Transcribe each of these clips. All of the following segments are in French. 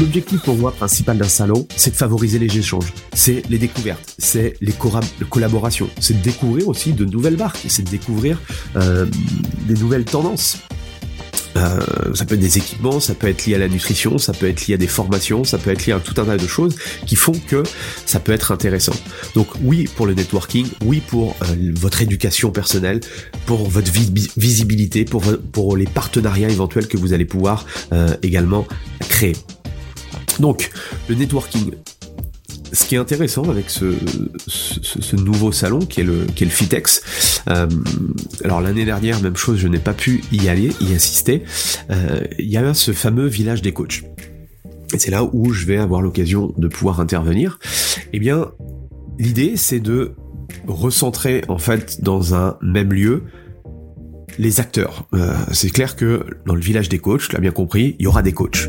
L'objectif pour moi principal d'un salon, c'est de favoriser les échanges, c'est les découvertes, c'est les collaborations, c'est de découvrir aussi de nouvelles marques, c'est de découvrir euh, des nouvelles tendances. Euh, ça peut être des équipements, ça peut être lié à la nutrition, ça peut être lié à des formations, ça peut être lié à tout un tas de choses qui font que ça peut être intéressant. Donc oui pour le networking, oui pour euh, votre éducation personnelle, pour votre visibilité, pour, pour les partenariats éventuels que vous allez pouvoir également créer. Donc, le networking. Ce qui est intéressant avec ce, nouveau salon qui est le, Fitex, euh, alors l'année dernière, même chose, je n'ai pas pu y aller, y assister, euh, il y a ce fameux village des coachs. Et c'est là où je vais avoir l'occasion de pouvoir intervenir. Eh bien, l'idée, c'est de recentrer en fait dans un même lieu les acteurs. Euh, c'est clair que dans le village des coachs, tu l'as bien compris, il y aura des coachs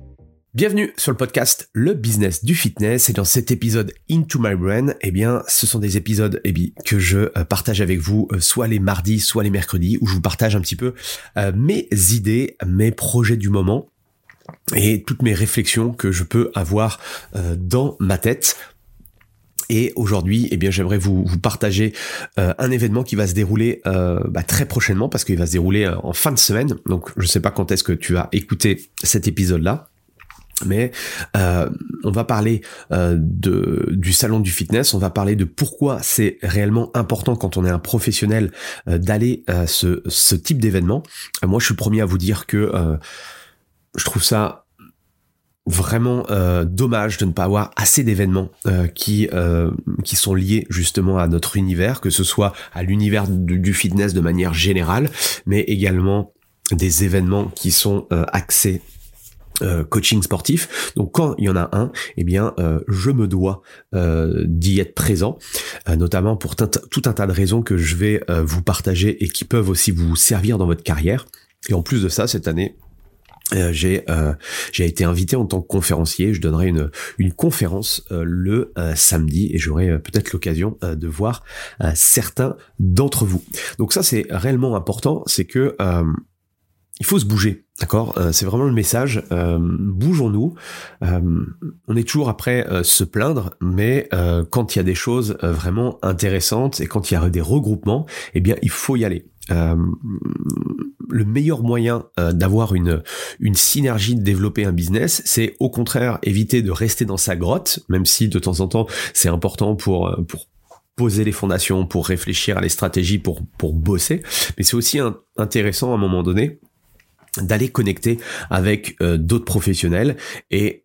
Bienvenue sur le podcast Le Business du Fitness. Et dans cet épisode Into My Brain, eh bien, ce sont des épisodes eh bien, que je euh, partage avec vous euh, soit les mardis, soit les mercredis où je vous partage un petit peu euh, mes idées, mes projets du moment et toutes mes réflexions que je peux avoir dans ma tête. Et aujourd'hui, eh bien, j'aimerais vous, partager un événement qui va se dérouler bah, très prochainement parce qu'il va se dérouler en fin de semaine. Donc, je ne sais pas quand est-ce que tu as écouté cet épisode-là mais euh, on va parler euh, du salon du fitness, on va parler de pourquoi c'est réellement important quand on est un professionnel euh, d'aller à ce, ce type d'événement. moi, je suis le premier à vous dire que je trouve ça vraiment dommage de ne pas avoir assez d'événements qui qui sont liés justement à notre univers, que ce soit à l'univers du fitness de manière générale, mais également des événements qui sont axés euh, coaching sportif. Donc quand il y en a un, eh bien euh, je me dois euh, d'y être présent, notamment pour tout un tas de raisons que je vais vous partager et qui peuvent aussi vous servir dans votre carrière. Et en plus de ça, cette année, j'ai j'ai été invité en tant que conférencier. Je donnerai une une conférence le samedi et j'aurai peut-être l'occasion de voir certains d'entre vous. Donc ça c'est réellement important, c'est que il faut se bouger, d'accord? Euh, C'est vraiment le message. Euh, bougeons-nous. Euh, on est toujours après se plaindre, mais quand il y a des choses vraiment intéressantes et quand il y a des regroupements, eh bien, il faut y aller. le meilleur moyen d'avoir une une synergie de développer un business, c'est au contraire éviter de rester dans sa grotte, même si de temps en temps c'est important pour pour poser les fondations, pour réfléchir à les stratégies, pour pour bosser. Mais c'est aussi intéressant à un moment donné d'aller connecter avec euh, d'autres professionnels et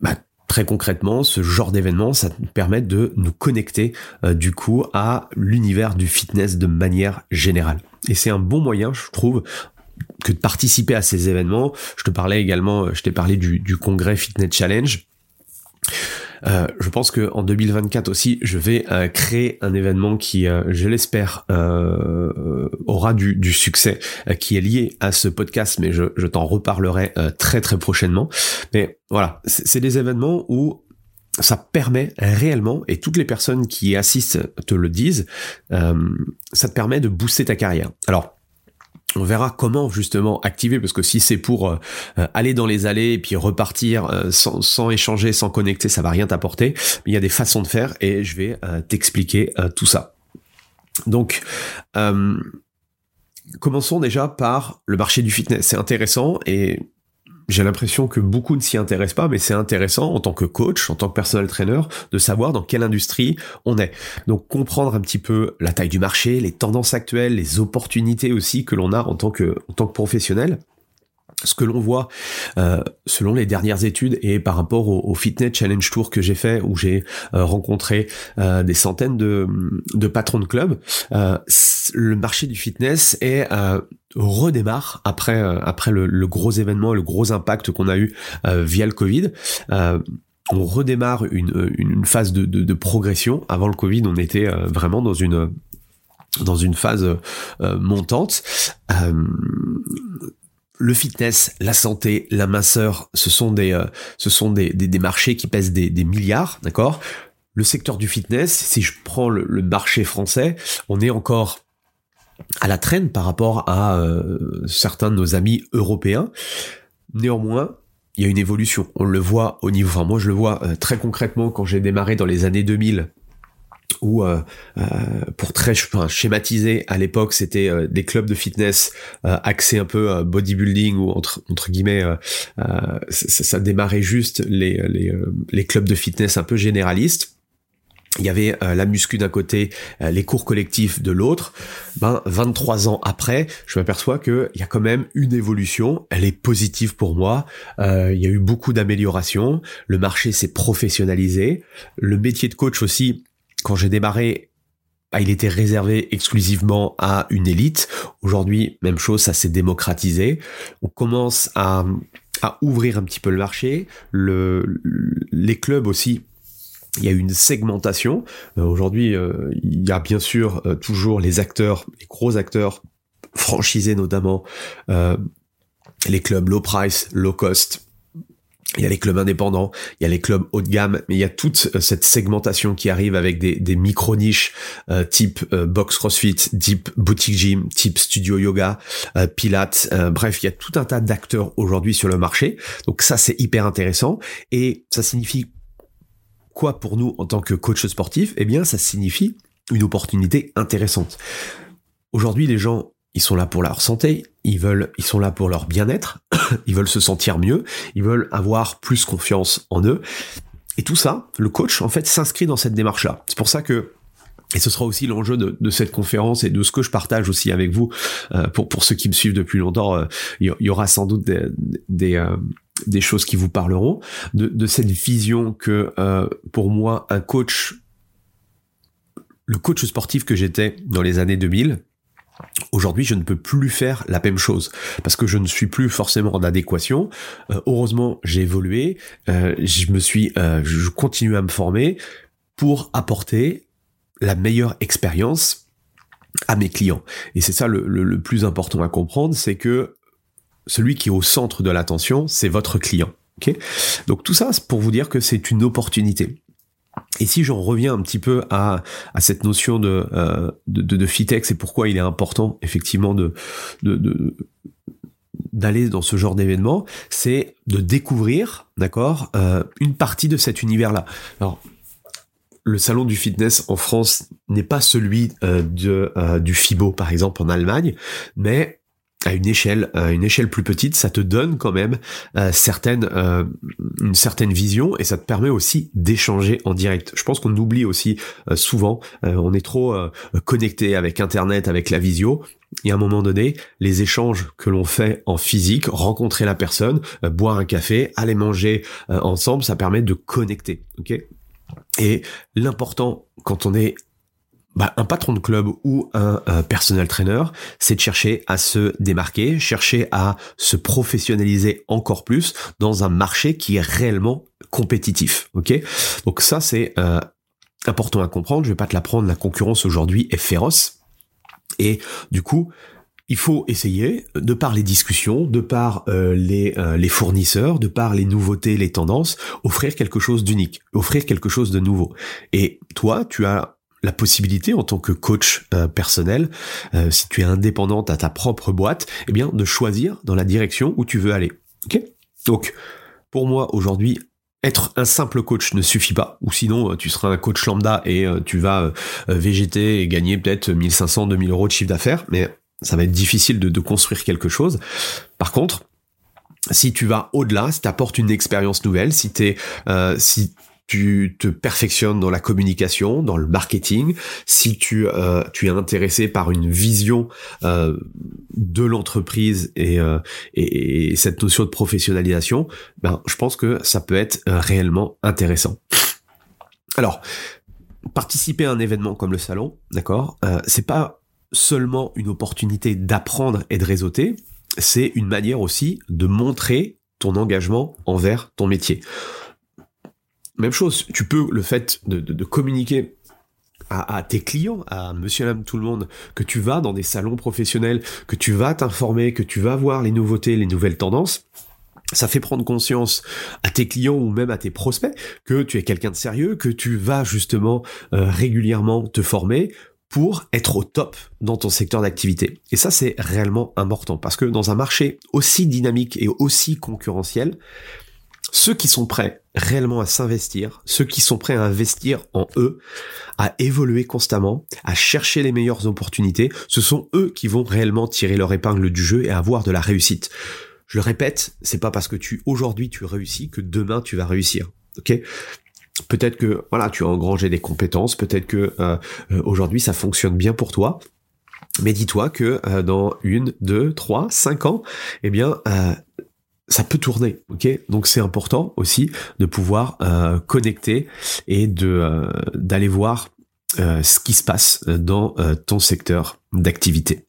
bah, très concrètement, ce genre d'événement, ça permet de nous connecter euh, du coup à l'univers du fitness de manière générale. Et c'est un bon moyen, je trouve, que de participer à ces événements. Je te parlais également, je t'ai parlé du congrès Fitness Challenge. Euh, je pense que en 2024 aussi, je vais euh, créer un événement qui, euh, je l'espère, aura du, du succès, qui est lié à ce podcast, mais je, je t'en reparlerai très très prochainement. Mais voilà, c'est des événements où ça permet réellement, et toutes les personnes qui assistent te le disent, ça te permet de booster ta carrière. Alors, on verra comment justement activer parce que si c'est pour euh, euh, aller dans les allées et puis repartir euh, sans, échanger, sans connecter, ça va rien t'apporter. Il y a des façons de faire et je vais t'expliquer tout ça. Donc, commençons déjà par le marché du fitness. C'est intéressant et j'ai l'impression que beaucoup ne s'y intéressent pas, mais c'est intéressant en tant que coach, en tant que personnel trainer, de savoir dans quelle industrie on est. Donc comprendre un petit peu la taille du marché, les tendances actuelles, les opportunités aussi que l'on a en tant que, en tant que professionnel ce que l'on voit euh, selon les dernières études et par rapport au, Fitness Challenge Tour que j'ai fait où j'ai euh, rencontré euh, des centaines de, patrons de clubs, le marché du fitness est redémarre après après le, gros événement, le gros impact qu'on a eu via le Covid on redémarre une, une phase de, de, de, progression. Avant le Covid, on était vraiment dans une dans une phase montante le fitness, la santé, la minceur, ce sont des, euh, ce sont des, des, marchés qui pèsent des, des milliards, d'accord? Le secteur du fitness, si je prends le, marché français, on est encore à la traîne par rapport à euh, certains de nos amis européens. Néanmoins, il y a une évolution. On le voit au niveau, enfin moi je le vois euh, très concrètement quand j'ai démarré dans les années 2000 où euh, euh, pour très schématiser à l'époque c'était euh, des clubs de fitness axés un peu bodybuilding ou entre entre guillemets ça, ça, démarrait juste les, les, les clubs de fitness un peu généralistes il y avait la muscu d'un côté, les cours collectifs de l'autre. Ben 23 ans après, je m'aperçois que il y a quand même une évolution. Elle est positive pour moi. il y a eu beaucoup d'améliorations. Le marché s'est professionnalisé. Le métier de coach aussi quand j'ai démarré, bah, il était réservé exclusivement à une élite. Aujourd'hui, même chose, ça s'est démocratisé. On commence à, ouvrir un petit peu le marché. Le, les clubs aussi il y a une segmentation. Euh, aujourd'hui, euh, il y a bien sûr euh, toujours les acteurs, les gros acteurs franchisés notamment, les clubs low price, low cost, il y a les clubs indépendants, il y a les clubs haut de gamme, mais il y a toute euh, cette segmentation qui arrive avec des, des micro-niches euh, type euh, box crossfit, type boutique gym, type studio yoga, pilates, bref, il y a tout un tas d'acteurs aujourd'hui sur le marché. Donc ça, c'est hyper intéressant. Et ça signifie quoi pour nous en tant que coach sportif? Eh bien, ça signifie une opportunité intéressante. Aujourd'hui, les gens ils sont là pour leur santé, ils veulent, ils sont là pour leur bien-être, ils veulent se sentir mieux, ils veulent avoir plus confiance en eux. Et tout ça, le coach, en fait, s'inscrit dans cette démarche-là. C'est pour ça que et ce sera aussi l'enjeu de, cette conférence et de ce que je partage aussi avec vous. Euh, pour, pour ceux qui me suivent depuis longtemps, euh, il y, aura sans doute des, des, euh, des choses qui vous parleront. De, de cette vision que pour moi, un coach, le coach sportif que j'étais dans les années 2000, Aujourd'hui, je ne peux plus faire la même chose parce que je ne suis plus forcément en adéquation. Euh, heureusement, j'ai évolué, euh, je me suis, euh, je continue à me former pour apporter la meilleure expérience à mes clients. Et c'est ça le, plus important à comprendre, c'est que celui qui est au centre de l'attention, c'est votre client. Donc tout ça, c'est pour vous dire que c'est une opportunité. Et si j'en reviens un petit peu à, à cette notion de, euh, de, de, Fitex et pourquoi il est important effectivement de, de, d'aller dans ce genre d'événement, c'est de découvrir, d'accord, euh, une partie de cet univers-là. Alors, le salon du fitness en France n'est pas celui euh, de, euh, du FIBO, par exemple, en Allemagne, mais à une échelle, à une échelle plus petite, ça te donne quand même euh, certaines, euh, une certaine vision et ça te permet aussi d'échanger en direct. Je pense qu'on oublie aussi euh, souvent, on est trop connecté avec Internet, avec la visio. Et à un moment donné, les échanges que l'on fait en physique, rencontrer la personne, boire un café, aller manger ensemble, ça permet de connecter. Ok? Et l'important quand on est bah, un patron de club ou un, un personal trainer, c'est de chercher à se démarquer, chercher à se professionnaliser encore plus dans un marché qui est réellement compétitif. Ok, donc ça c'est euh, important à comprendre. Je vais pas te l'apprendre. La concurrence aujourd'hui est féroce et du coup il faut essayer, de par les discussions, de par euh, les, euh, les fournisseurs, de par les nouveautés, les tendances, offrir quelque chose d'unique, offrir quelque chose de nouveau. Et toi, tu as la possibilité en tant que coach euh, personnel, si tu es indépendante à ta propre boîte, eh bien de choisir dans la direction où tu veux aller. Ok? Donc pour moi aujourd'hui, être un simple coach ne suffit pas, ou sinon tu seras un coach lambda et tu vas végéter et gagner peut-être 1500, 2000 euros de chiffre d'affaires, mais ça va être difficile de, construire quelque chose. Par contre, si tu vas au-delà, si tu apportes une expérience nouvelle, si, es, euh, si tu te perfectionnes dans la communication, dans le marketing, si tu, euh, tu es intéressé par une vision euh, de l'entreprise et, et, cette notion de professionnalisation, ben, je pense que ça peut être réellement intéressant. Alors, participer à un événement comme le salon, d'accord, c'est pas seulement une opportunité d'apprendre et de réseauter, c'est une manière aussi de montrer ton engagement envers ton métier. Même chose, tu peux le fait de, communiquer à, tes clients, à monsieur, madame, tout le monde, que tu vas dans des salons professionnels, que tu vas t'informer, que tu vas voir les nouveautés, les nouvelles tendances, ça fait prendre conscience à tes clients ou même à tes prospects que tu es quelqu'un de sérieux, que tu vas justement euh, régulièrement te former pour être au top dans ton secteur d'activité. Et ça, c'est réellement important parce que dans un marché aussi dynamique et aussi concurrentiel, ceux qui sont prêts réellement à s'investir, ceux qui sont prêts à investir en eux, à évoluer constamment, à chercher les meilleures opportunités, ce sont eux qui vont réellement tirer leur épingle du jeu et avoir de la réussite. Je le répète, c'est pas parce que tu aujourd'hui tu réussis que demain tu vas réussir. Ok? Peut-être que voilà, tu as engrangé des compétences, peut-être que euh, euh, aujourd'hui ça fonctionne bien pour toi. Mais dis-toi que euh, dans une, deux, trois, cinq ans, eh bien, ça peut tourner, ok? Donc c'est important aussi de pouvoir connecter et de d'aller voir ce qui se passe dans ton secteur d'activité.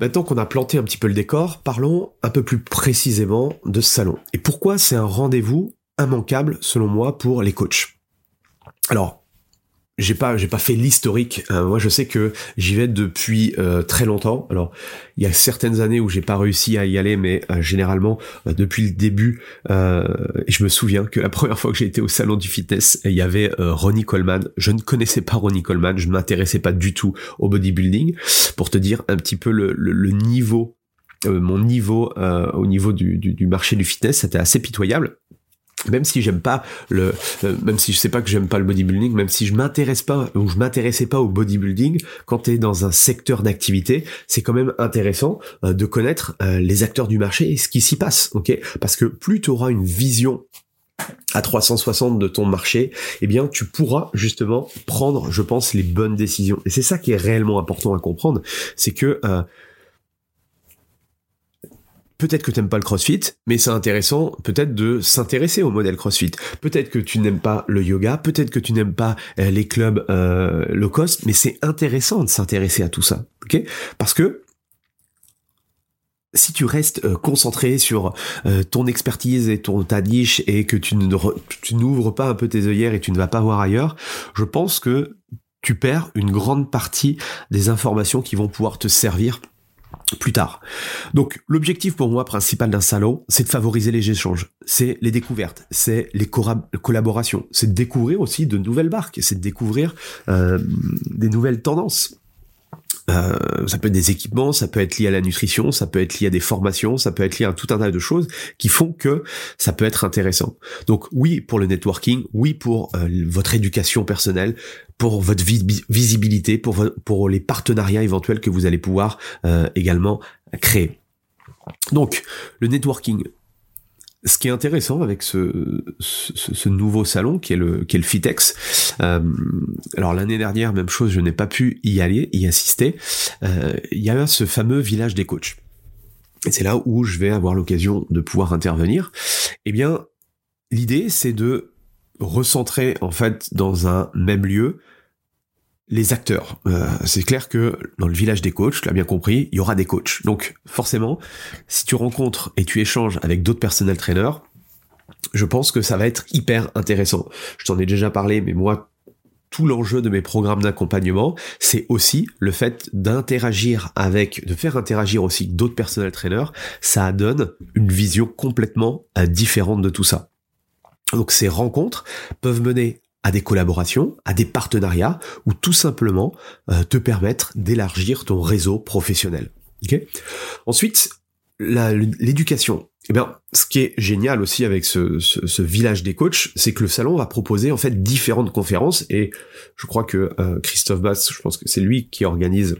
Maintenant qu'on a planté un petit peu le décor, parlons un peu plus précisément de ce salon. Et pourquoi c'est un rendez-vous immanquable selon moi pour les coachs? Alors, j'ai pas j'ai pas fait l'historique. Euh, moi, je sais que j'y vais depuis euh, très longtemps. Alors, il y a certaines années où j'ai pas réussi à y aller, mais euh, généralement depuis le début. je me souviens que la première fois que j'ai été au salon du fitness, il y avait Ronnie Coleman. Je ne connaissais pas Ronnie Coleman. Je m'intéressais pas du tout au bodybuilding. Pour te dire un petit peu le, le niveau, mon niveau au niveau du, du, du marché du fitness, c'était assez pitoyable même si j'aime pas le euh, même si je sais pas que j'aime pas le bodybuilding même si je m'intéresse pas ou je m'intéressais pas au bodybuilding quand tu es dans un secteur d'activité c'est quand même intéressant euh, de connaître euh, les acteurs du marché et ce qui s'y passe OK? Parce que plus tu auras une vision à 360 de ton marché, eh bien tu pourras justement prendre, je pense, les bonnes décisions. Et c'est ça qui est réellement important à comprendre, c'est que Peut-être que tu n'aimes pas le CrossFit, mais c'est intéressant peut-être de s'intéresser au modèle CrossFit. Peut-être que tu n'aimes pas le yoga, peut-être que tu n'aimes pas euh, les clubs euh, low cost, mais c'est intéressant de s'intéresser à tout ça, ok? Parce que si tu restes euh, concentré sur ton expertise et ton ta niche et que tu n'ouvres pas un peu tes œillères et tu ne vas pas voir ailleurs, je pense que tu perds une grande partie des informations qui vont pouvoir te servir plus tard. Donc l'objectif pour moi principal d'un salon, c'est de favoriser les échanges, c'est les découvertes, c'est les collaborations, c'est de découvrir aussi de nouvelles marques, c'est de découvrir euh, des nouvelles tendances. Euh, ça peut être des équipements, ça peut être lié à la nutrition, ça peut être lié à des formations, ça peut être lié à tout un tas de choses qui font que ça peut être intéressant. Donc oui pour le networking, oui pour euh, votre éducation personnelle, pour votre visibilité, pour, les partenariats éventuels que vous allez pouvoir euh, également créer. Donc le networking, ce qui est intéressant avec ce, nouveau salon qui est le, qui Fitex, euh, alors l'année dernière, même chose, je n'ai pas pu y aller, y assister, euh, il y a ce fameux village des coachs. Et c'est là où je vais avoir l'occasion de pouvoir intervenir. Eh bien, l'idée, c'est de recentrer en fait dans un même lieu les acteurs. Euh, c'est clair que dans le village des coachs, tu l'as bien compris, il y aura des coachs. Donc forcément, si tu rencontres et tu échanges avec d'autres personnels traîneurs, je pense que ça va être hyper intéressant. Je t'en ai déjà parlé, mais moi, tout l'enjeu de mes programmes d'accompagnement, c'est aussi le fait d'interagir avec, de faire interagir aussi d'autres personnels traîneurs. Ça donne une vision complètement euh, différente de tout ça. Donc ces rencontres peuvent mener à des collaborations, à des partenariats, ou tout simplement euh, te permettre d'élargir ton réseau professionnel. Ensuite, l'éducation. Eh bien, ce qui est génial aussi avec ce, village des coachs, c'est que le salon va proposer en fait différentes conférences et je crois que euh, Christophe Bass, je pense que c'est lui qui organise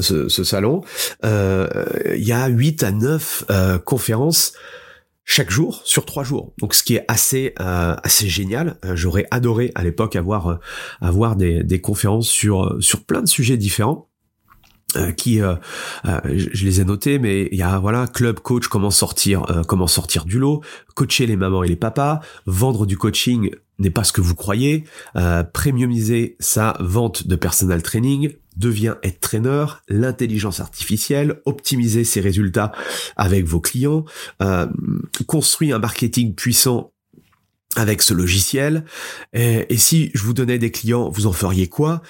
ce, salon. Euh, il y a 8 à 9 conférences chaque jour sur trois jours. Donc ce qui est assez euh, assez génial. Euh, j'aurais adoré à l'époque avoir euh, avoir des, des conférences sur sur plein de sujets différents. qui je les ai notés mais il y a voilà club coach comment sortir comment sortir du lot coacher les mamans et les papas vendre du coaching n'est pas ce que vous croyez premiumiser sa vente de personal training devient être trainer, l'intelligence artificielle, optimiser ses résultats avec vos clients, euh, construire un marketing puissant avec ce logiciel. Et, si je vous donnais des clients, vous en feriez quoi?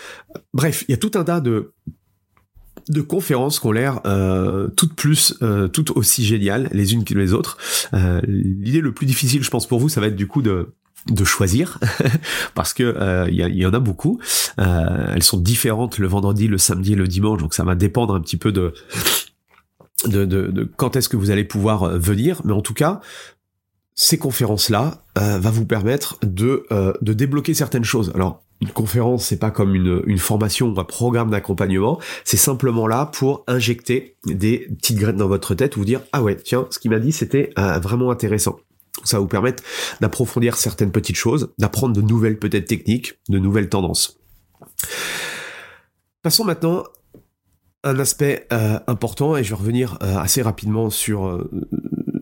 Bref, il y a tout un tas de de conférences qui ont l'air euh, toutes plus, euh, toutes aussi géniales les unes que les autres. Euh, L'idée le plus difficile, je pense pour vous, ça va être du coup de de choisir parce que il euh, y, en a beaucoup. Euh, elles sont différentes le vendredi, le samedi le dimanche, donc ça va dépendre un petit peu de quand est-ce que vous allez pouvoir euh, venir. Mais en tout cas, ces conférences-là euh, va vous permettre de, de débloquer certaines choses. Alors, une conférence, c'est pas comme une, une formation ou un programme d'accompagnement, c'est simplement là pour injecter des petites graines dans votre tête, vous dire ah ouais tiens ce qu'il m'a dit c'était vraiment intéressant. Ça va vous permettre d'approfondir certaines petites choses, d'apprendre de nouvelles peut-être techniques, de nouvelles tendances. Passons maintenant à un aspect euh, important et je vais revenir euh, assez rapidement sur euh,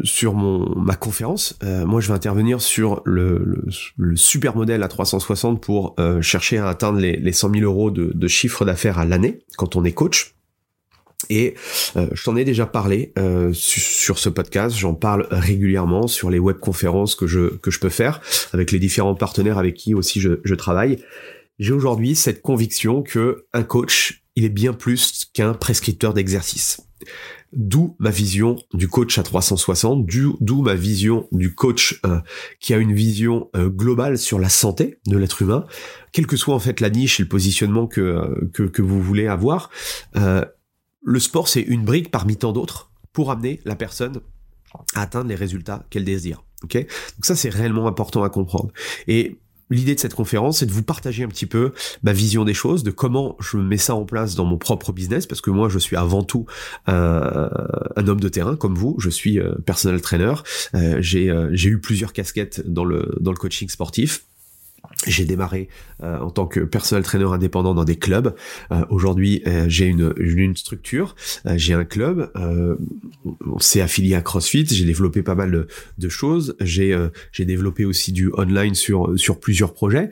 sur mon ma conférence. moi, je vais intervenir sur le, super modèle à 360 pour chercher à atteindre les, les 100 000 euros de chiffre d'affaires à l'année quand on est coach. Et euh, je t'en ai déjà parlé euh, sur ce podcast, j'en parle régulièrement sur les webconférences que je, que je peux faire avec les différents partenaires avec qui aussi je, je travaille. J'ai aujourd'hui cette conviction que un coach, il est bien plus qu'un prescripteur d'exercice. D'où ma vision du coach à 360, d'où ma vision du coach euh, qui a une vision globale sur la santé de l'être humain, quelle que soit en fait la niche et le positionnement que, que, que vous voulez avoir le sport, c'est une brique parmi tant d'autres pour amener la personne à atteindre les résultats qu'elle désire. Donc ça, c'est réellement important à comprendre. Et l'idée de cette conférence, c'est de vous partager un petit peu ma vision des choses, de comment je mets ça en place dans mon propre business, parce que moi, je suis avant tout un, homme de terrain comme vous. Je suis euh, personnel trainer. Euh, j'ai euh, eu plusieurs casquettes dans le coaching sportif. J'ai démarré euh, en tant que personnel trainer indépendant dans des clubs. Euh, aujourd'hui, euh, j'ai une, une structure, j'ai un club, on s'est affilié à CrossFit, j'ai développé pas mal de, de choses, j'ai j'ai développé aussi du online sur sur plusieurs projets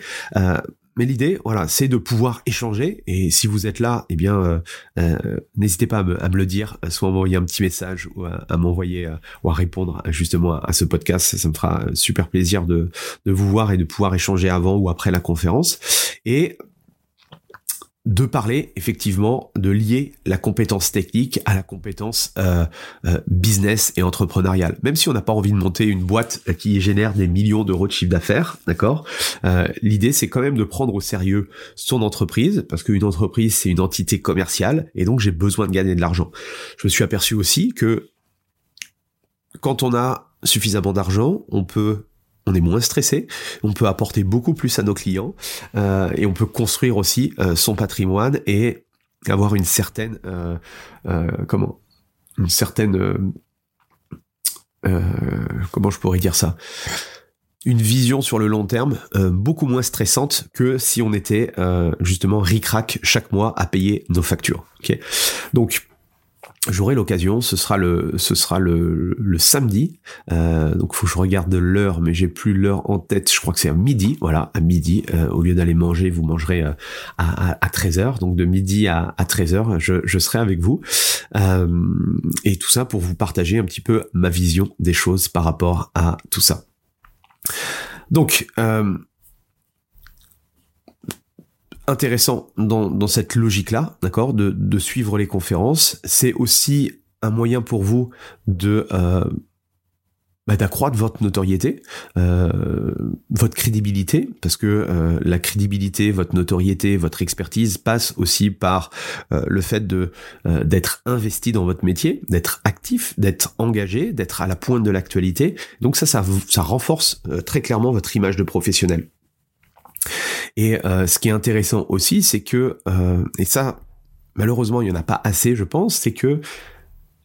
mais l'idée, voilà, c'est de pouvoir échanger. Et si vous êtes là, eh bien, euh, euh, n'hésitez pas à me, le dire, soit à m'envoyer un petit message ou à, m'envoyer euh, ou à répondre justement à, ce podcast. Ça me fera super plaisir de, de vous voir et de pouvoir échanger avant ou après la conférence. Et de parler effectivement de lier la compétence technique à la compétence euh, euh, business et entrepreneuriale. Même si on n'a pas envie de monter une boîte qui génère des millions d'euros de chiffre d'affaires, d'accord euh, L'idée c'est quand même de prendre au sérieux son entreprise parce qu'une entreprise c'est une entité commerciale et donc j'ai besoin de gagner de l'argent. Je me suis aperçu aussi que quand on a suffisamment d'argent, on peut on est moins stressé, on peut apporter beaucoup plus à nos clients euh, et on peut construire aussi euh, son patrimoine et avoir une certaine euh, comment? Une certaine comment je pourrais dire ça? Une vision sur le long terme beaucoup moins stressante que si on était justement ric chaque mois à payer nos factures. ok? Donc j'aurai l'occasion, ce sera le, ce sera le, le samedi. Euh, donc faut que je regarde l'heure, mais j'ai plus l'heure en tête. Je crois que c'est à midi, voilà, à midi. Euh, au lieu d'aller manger, vous mangerez euh, à, à, 13h. Donc de midi à, à 13h, je, je serai avec vous. Euh, et tout ça pour vous partager un petit peu ma vision des choses par rapport à tout ça. Donc, euh, intéressant dans, dans cette logique-là, d'accord, de, suivre les conférences. C'est aussi un moyen pour vous de euh, bah, d'accroître votre notoriété, euh, votre crédibilité, parce que euh, la crédibilité, votre notoriété, votre expertise passe aussi par le fait de d'être investi dans votre métier, d'être actif, d'être engagé, d'être à la pointe de l'actualité. Donc ça, ça, ça renforce très clairement votre image de professionnel. Et euh, ce qui est intéressant aussi, c'est que, euh, et ça, malheureusement, il n'y en a pas assez, je pense, c'est que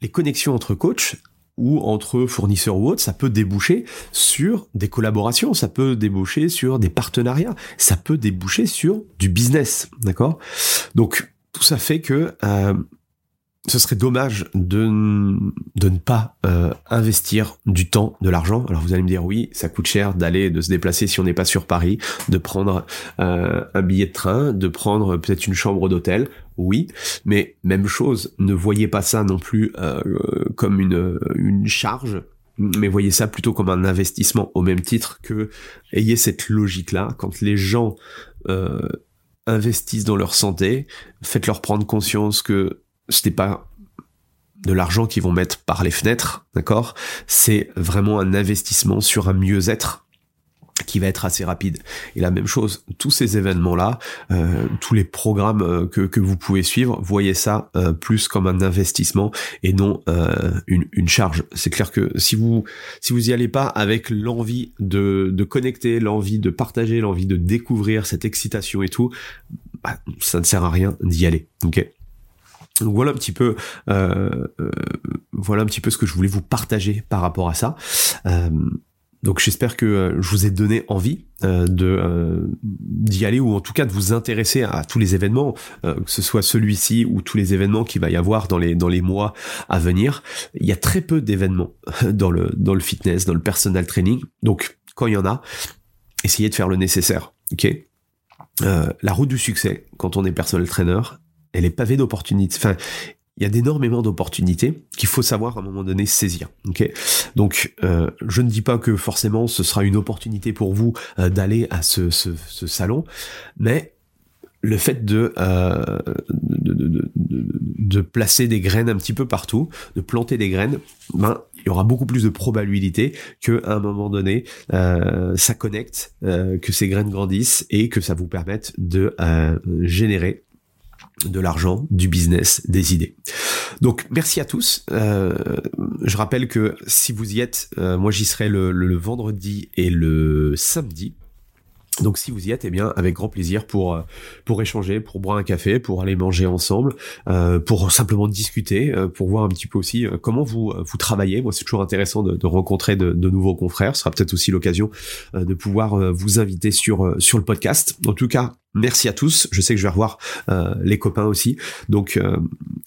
les connexions entre coachs ou entre fournisseurs ou autres, ça peut déboucher sur des collaborations, ça peut déboucher sur des partenariats, ça peut déboucher sur du business, d'accord? Donc tout ça fait que euh, ce serait dommage de, de ne pas euh, investir du temps, de l'argent. Alors vous allez me dire oui, ça coûte cher d'aller, de se déplacer si on n'est pas sur Paris, de prendre euh, un billet de train, de prendre peut-être une chambre d'hôtel. Oui, mais même chose, ne voyez pas ça non plus euh, comme une, une charge, mais voyez ça plutôt comme un investissement au même titre que ayez cette logique-là. Quand les gens euh, investissent dans leur santé, faites-leur prendre conscience que c'était pas de l'argent qu'ils vont mettre par les fenêtres, d'accord? C'est vraiment un investissement sur un mieux-être qui va être assez rapide. Et la même chose, tous ces événements-là, euh, tous les programmes euh, que, que vous pouvez suivre, voyez ça euh, plus comme un investissement et non euh, une, une charge. C'est clair que si vous si vous y allez pas avec l'envie de, de connecter, l'envie de partager, l'envie de découvrir cette excitation et tout, bah, ça ne sert à rien d'y aller. Ok? Voilà un petit peu, euh, euh, voilà un petit peu ce que je voulais vous partager par rapport à ça. Euh, donc j'espère que je vous ai donné envie d'y aller ou en tout cas de vous intéresser à, tous les événements, que ce soit celui-ci ou tous les événements qu'il va y avoir dans les dans les mois à venir. Il y a très peu d'événements dans le dans le fitness, dans le personal training. Donc quand il y en a, essayez de faire le nécessaire. Ok? la route du succès quand on est personal trainer, elle est pavée d'opportunités. Enfin, il y a d'énormément d'opportunités qu'il faut savoir à un moment donné saisir. Ok, donc euh, je ne dis pas que forcément ce sera une opportunité pour vous euh, d'aller à ce, ce, ce, salon, mais le fait de, euh, de, de, de, de, placer des graines un petit peu partout, de planter des graines, ben il y aura beaucoup plus de probabilité que à un moment donné euh, ça connecte, euh, que ces graines grandissent et que ça vous permette de euh, générer de l'argent, du business, des idées. Donc merci à tous. Euh, je rappelle que si vous y êtes, euh, moi j'y serai le, le, vendredi et le samedi. Donc si vous y êtes, eh bien avec grand plaisir pour euh, pour échanger, pour boire un café, pour aller manger ensemble, euh, pour simplement discuter, euh, pour voir un petit peu aussi euh, comment vous vous travaillez. Moi, c'est toujours intéressant de, de rencontrer de, de, nouveaux confrères. Ce sera peut-être aussi l'occasion de pouvoir vous inviter sur sur le podcast. En tout cas, merci à tous. Je sais que je vais revoir les copains aussi. Donc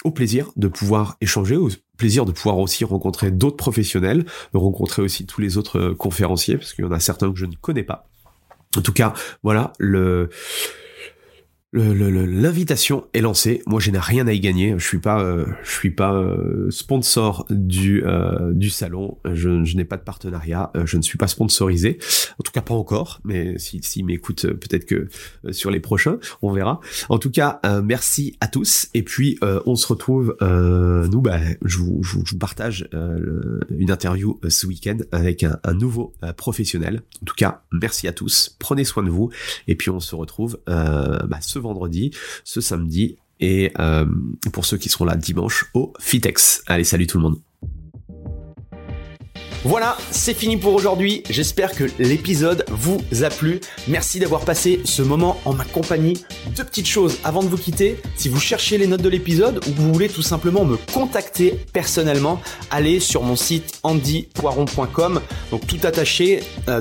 au plaisir de pouvoir échanger, au plaisir de pouvoir aussi rencontrer d'autres professionnels, de rencontrer aussi tous les autres conférenciers parce qu'il y en a certains que je ne connais pas. En tout cas, voilà, le l'invitation est lancée. Moi, je n'ai rien à y gagner. Je suis pas, euh, je suis pas euh, sponsor du euh, du salon. Je, je n'ai pas de partenariat. je ne suis pas sponsorisé. En tout cas, pas encore. Mais si s'ils m'écoutent, peut-être que sur les prochains, on verra. En tout cas, merci à tous. Et puis, on se retrouve. nous, bah, je vous, je vous partage une interview ce week-end avec un, nouveau professionnel. En tout cas, merci à tous. Prenez soin de vous. Et puis, on se retrouve bah, vendredi, ce samedi et euh, pour ceux qui seront là dimanche au Fitex. Allez, salut tout le monde. Voilà, c'est fini pour aujourd'hui. J'espère que l'épisode vous a plu. Merci d'avoir passé ce moment en ma compagnie. Deux petites choses avant de vous quitter. Si vous cherchez les notes de l'épisode ou vous voulez tout simplement me contacter personnellement, allez sur mon site andypoiron.com. Donc tout attaché, euh,